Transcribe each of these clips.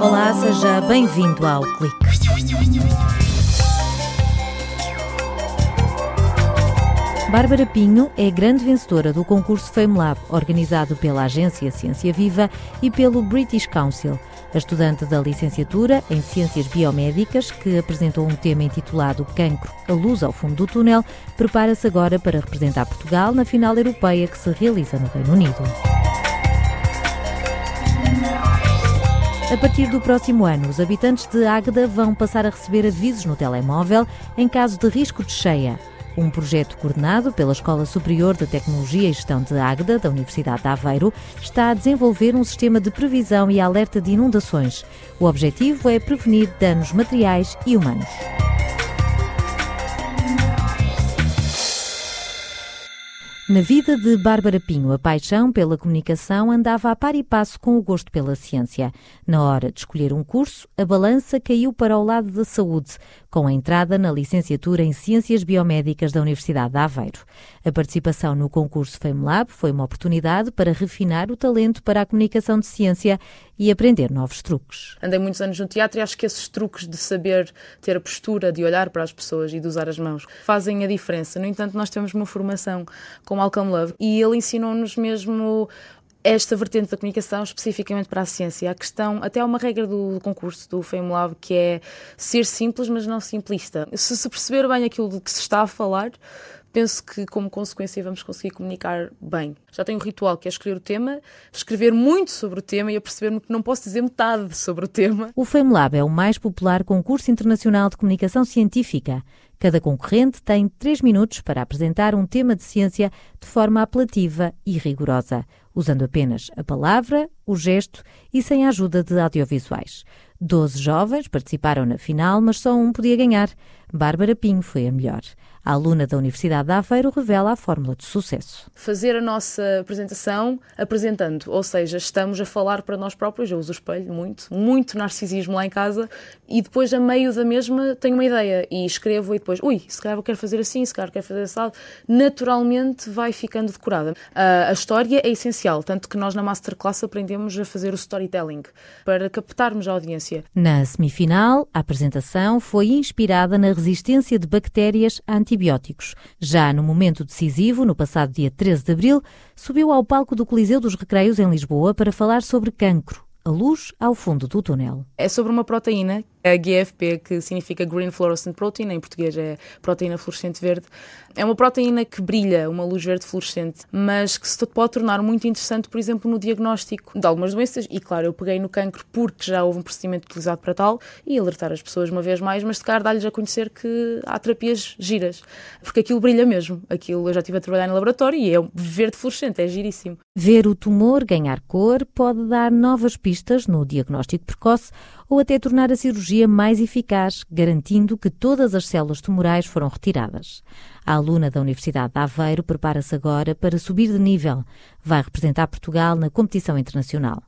Olá, seja bem-vindo ao Clique. Bárbara Pinho é grande vencedora do concurso FameLab, organizado pela agência Ciência Viva e pelo British Council. A estudante da licenciatura em Ciências Biomédicas, que apresentou um tema intitulado Cancro, a luz ao fundo do túnel, prepara-se agora para representar Portugal na final europeia que se realiza no Reino Unido. A partir do próximo ano, os habitantes de Águeda vão passar a receber avisos no telemóvel em caso de risco de cheia. Um projeto coordenado pela Escola Superior de Tecnologia e Gestão de Águeda, da Universidade de Aveiro, está a desenvolver um sistema de previsão e alerta de inundações. O objetivo é prevenir danos materiais e humanos. Na vida de Bárbara Pinho, a paixão pela comunicação andava a par e passo com o gosto pela ciência. Na hora de escolher um curso, a balança caiu para o lado da saúde, com a entrada na licenciatura em Ciências Biomédicas da Universidade de Aveiro. A participação no concurso FameLab foi uma oportunidade para refinar o talento para a comunicação de ciência e aprender novos truques. Andei muitos anos no teatro e acho que esses truques de saber ter a postura, de olhar para as pessoas e de usar as mãos fazem a diferença. No entanto, nós temos uma formação com Malcolm Love e ele ensinou-nos mesmo esta vertente da comunicação especificamente para a ciência. A questão, até uma regra do concurso do FameLab que é ser simples, mas não simplista. Se se perceber bem aquilo de que se está a falar, penso que, como consequência, vamos conseguir comunicar bem. Já tenho um ritual que é escolher o tema, escrever muito sobre o tema e aperceber-me que não posso dizer metade sobre o tema. O FameLab é o mais popular concurso internacional de comunicação científica. Cada concorrente tem três minutos para apresentar um tema de ciência de forma apelativa e rigorosa, usando apenas a palavra, o gesto e sem a ajuda de audiovisuais. Doze jovens participaram na final, mas só um podia ganhar. Bárbara Pinho foi a melhor. A aluna da Universidade de Aveiro revela a fórmula de sucesso. Fazer a nossa apresentação apresentando, ou seja, estamos a falar para nós próprios, eu uso o espelho muito, muito narcisismo lá em casa, e depois a meio da mesma tenho uma ideia e escrevo e depois, ui, se calhar eu quero fazer assim, se calhar quero fazer assim, naturalmente vai ficando decorada. A, história é essencial, tanto que nós na Masterclass aprendemos a fazer o storytelling, para captarmos a audiência. Na semifinal, a apresentação foi inspirada na resistência de bactérias a antibióticos. Já no momento decisivo, no passado dia 13 de abril, subiu ao palco do Coliseu dos Recreios em Lisboa para falar sobre cancro, a luz ao fundo do túnel. É sobre uma proteína a GFP, que significa Green Fluorescent Protein, em português é proteína fluorescente verde. É uma proteína que brilha, uma luz verde fluorescente, mas que se pode tornar muito interessante, por exemplo, no diagnóstico de algumas doenças. E claro, eu peguei no cancro porque já houve um procedimento utilizado para tal e alertar as pessoas uma vez mais, mas de cara dar-lhes a conhecer que há terapias giras, porque aquilo brilha mesmo. Aquilo eu já estive a trabalhar no laboratório e é verde fluorescente, é giríssimo. Ver o tumor ganhar cor pode dar novas pistas no diagnóstico precoce ou até tornar a cirurgia mais eficaz, garantindo que todas as células tumorais foram retiradas. A aluna da Universidade de Aveiro prepara-se agora para subir de nível. Vai representar Portugal na competição internacional.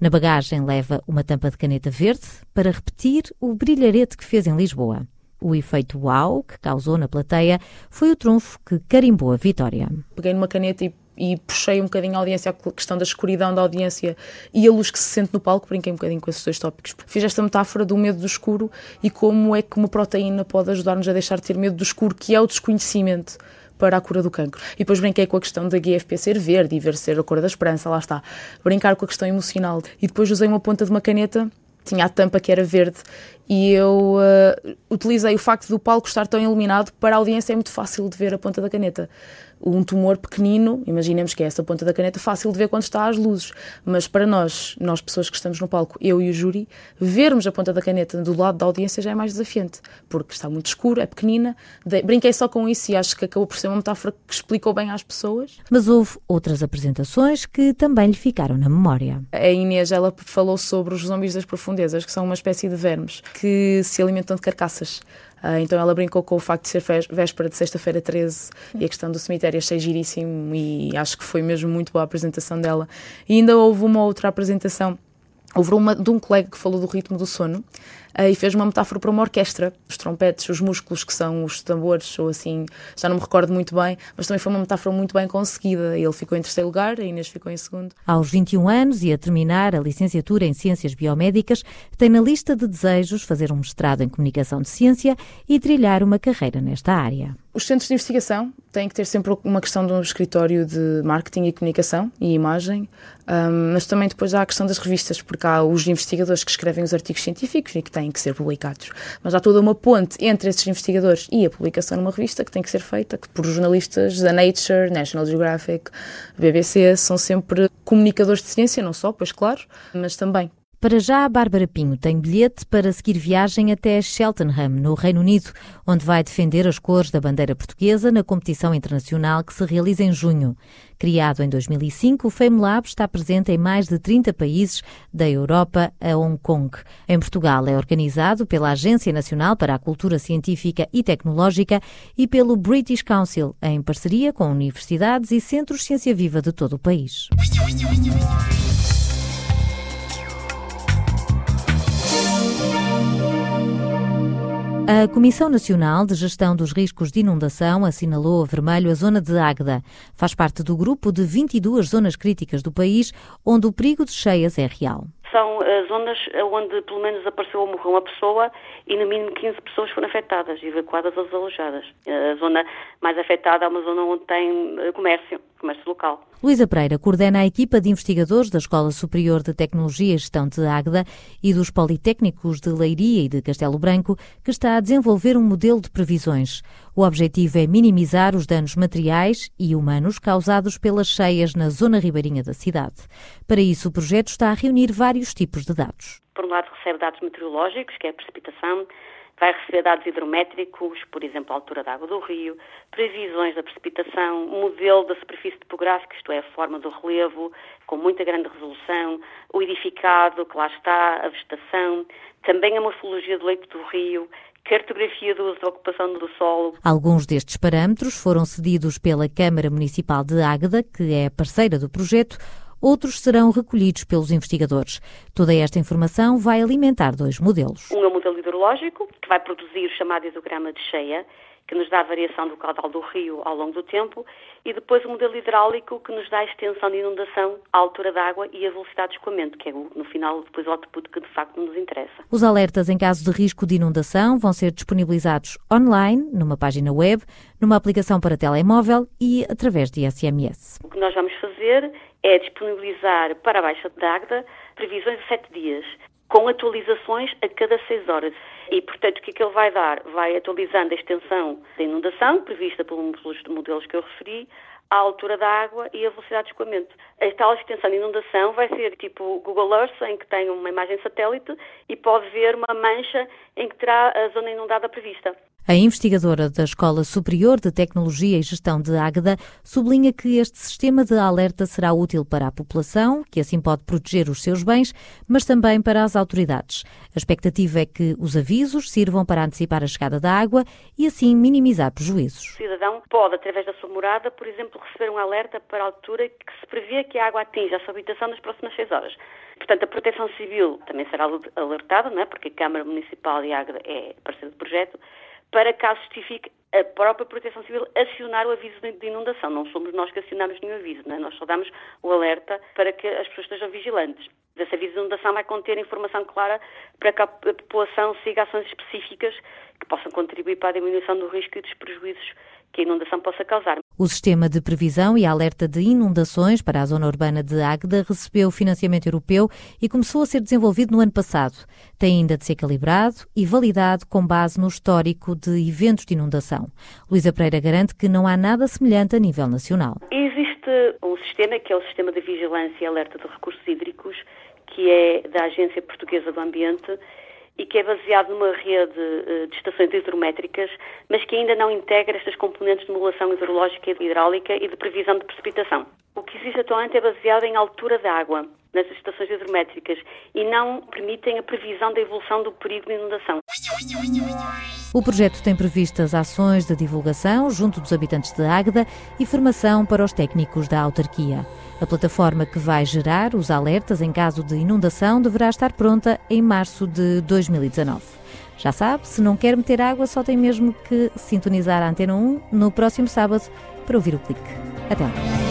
Na bagagem leva uma tampa de caneta verde para repetir o brilharete que fez em Lisboa. O efeito uau que causou na plateia foi o trunfo que carimbou a vitória. Peguei numa caneta e e puxei um bocadinho a audiência, a questão da escuridão da audiência e a luz que se sente no palco, brinquei um bocadinho com esses dois tópicos. Fiz esta metáfora do medo do escuro e como é que uma proteína pode ajudar-nos a deixar de ter medo do escuro, que é o desconhecimento para a cura do cancro. E depois brinquei com a questão da GFP ser verde e ver ser a cor da esperança, lá está. Brincar com a questão emocional. E depois usei uma ponta de uma caneta tinha a tampa que era verde e eu uh, utilizei o facto do palco estar tão iluminado para a audiência é muito fácil de ver a ponta da caneta um tumor pequenino, imaginemos que é essa ponta da caneta, fácil de ver quando está às luzes, mas para nós, nós pessoas que estamos no palco, eu e o júri, vermos a ponta da caneta do lado da audiência já é mais desafiante, porque está muito escuro, é pequenina. Brinquei só com isso e acho que acabou por ser uma metáfora que explicou bem às pessoas. Mas houve outras apresentações que também lhe ficaram na memória. A Inês, ela falou sobre os zombies das profundezas, que são uma espécie de vermes que se alimentam de carcaças. Uh, então ela brincou com o facto de ser véspera de sexta-feira 13 e a questão do cemitério. Achei giríssimo e acho que foi mesmo muito boa a apresentação dela. E ainda houve uma outra apresentação. Houve uma de um colega que falou do ritmo do sono e fez uma metáfora para uma orquestra, os trompetes, os músculos que são os tambores, ou assim, já não me recordo muito bem, mas também foi uma metáfora muito bem conseguida. Ele ficou em terceiro lugar, a Inês ficou em segundo. Aos 21 anos e a terminar a licenciatura em Ciências Biomédicas, tem na lista de desejos fazer um mestrado em Comunicação de Ciência e trilhar uma carreira nesta área. Os centros de investigação têm que ter sempre uma questão de um escritório de marketing e comunicação e imagem, mas também depois há a questão das revistas, porque há os investigadores que escrevem os artigos científicos e que têm que ser publicados. Mas há toda uma ponte entre esses investigadores e a publicação numa revista que tem que ser feita por jornalistas da Nature, National Geographic, BBC, são sempre comunicadores de ciência, não só, pois claro, mas também para já, a Bárbara Pinho tem bilhete para seguir viagem até Cheltenham, no Reino Unido, onde vai defender as cores da bandeira portuguesa na competição internacional que se realiza em junho. Criado em 2005, o FameLab está presente em mais de 30 países, da Europa a Hong Kong. Em Portugal, é organizado pela Agência Nacional para a Cultura Científica e Tecnológica e pelo British Council, em parceria com universidades e centros de ciência viva de todo o país. A Comissão Nacional de Gestão dos Riscos de Inundação assinalou a vermelho a zona de Águeda. Faz parte do grupo de 22 zonas críticas do país onde o perigo de cheias é real são uh, zonas onde pelo menos apareceu ou morreu uma pessoa e no mínimo 15 pessoas foram afetadas, evacuadas ou desalojadas. A zona mais afetada é uma zona onde tem comércio, comércio local. Luísa Pereira coordena a equipa de investigadores da Escola Superior de Tecnologia e Gestão de Águeda e dos Politécnicos de Leiria e de Castelo Branco, que está a desenvolver um modelo de previsões. O objetivo é minimizar os danos materiais e humanos causados pelas cheias na zona ribeirinha da cidade. Para isso, o projeto está a reunir vários tipos de dados. Por um lado, recebe dados meteorológicos, que é a precipitação, vai receber dados hidrométricos, por exemplo, a altura da água do rio, previsões da precipitação, modelo da superfície topográfica, isto é, a forma do relevo, com muita grande resolução, o edificado, que lá está, a vegetação, também a morfologia do leito do rio, cartografia do uso da ocupação do solo. Alguns destes parâmetros foram cedidos pela Câmara Municipal de Águeda, que é parceira do projeto, outros serão recolhidos pelos investigadores. Toda esta informação vai alimentar dois modelos. Um é o modelo hidrológico, que vai produzir o chamado hidrograma de cheia, que nos dá a variação do caudal do rio ao longo do tempo, e depois o modelo hidráulico, que nos dá a extensão de inundação, a altura da água e a velocidade de escoamento, que é, no final, depois o output que de facto nos interessa. Os alertas em caso de risco de inundação vão ser disponibilizados online, numa página web, numa aplicação para telemóvel e através de SMS. O que nós vamos fazer é disponibilizar para a Baixa de Agda previsões de sete dias, com atualizações a cada seis horas. E, portanto, o que é que ele vai dar? Vai atualizando a extensão da inundação, prevista pelos modelos que eu referi, a altura da água e a velocidade de escoamento. A tal extensão de inundação vai ser tipo Google Earth, em que tem uma imagem satélite e pode ver uma mancha em que terá a zona inundada prevista. A investigadora da Escola Superior de Tecnologia e Gestão de Águeda sublinha que este sistema de alerta será útil para a população, que assim pode proteger os seus bens, mas também para as autoridades. A expectativa é que os avisos sirvam para antecipar a chegada da água e assim minimizar prejuízos. O cidadão pode, através da sua morada, por exemplo, receber um alerta para a altura que se prevê que a água atinja a sua habitação nas próximas seis horas. Portanto, a Proteção Civil também será alertada, não é? porque a Câmara Municipal de Águeda é parceiro do projeto, para caso justifique a própria Proteção Civil acionar o aviso de inundação. Não somos nós que acionamos nenhum aviso, é? nós só damos o alerta para que as pessoas estejam vigilantes. Esse aviso de inundação vai conter informação clara para que a população siga ações específicas que possam contribuir para a diminuição do risco e dos prejuízos que a inundação possa causar. O sistema de previsão e alerta de inundações para a zona urbana de Águeda recebeu financiamento europeu e começou a ser desenvolvido no ano passado. Tem ainda de ser calibrado e validado com base no histórico de eventos de inundação. Luísa Pereira garante que não há nada semelhante a nível nacional. Existe um sistema que é o Sistema de Vigilância e Alerta de Recursos Hídricos, que é da Agência Portuguesa do Ambiente e que é baseado numa rede eh, de estações hidrométricas, mas que ainda não integra estas componentes de modulação hidrológica e hidráulica e de previsão de precipitação. O que existe atualmente é baseado em altura da água nessas estações hidrométricas e não permitem a previsão da evolução do perigo de inundação. O projeto tem previstas ações de divulgação junto dos habitantes de Águeda e formação para os técnicos da autarquia. A plataforma que vai gerar os alertas em caso de inundação deverá estar pronta em março de 2019. Já sabe, se não quer meter água, só tem mesmo que sintonizar a Antena 1 no próximo sábado para ouvir o clique. Até lá!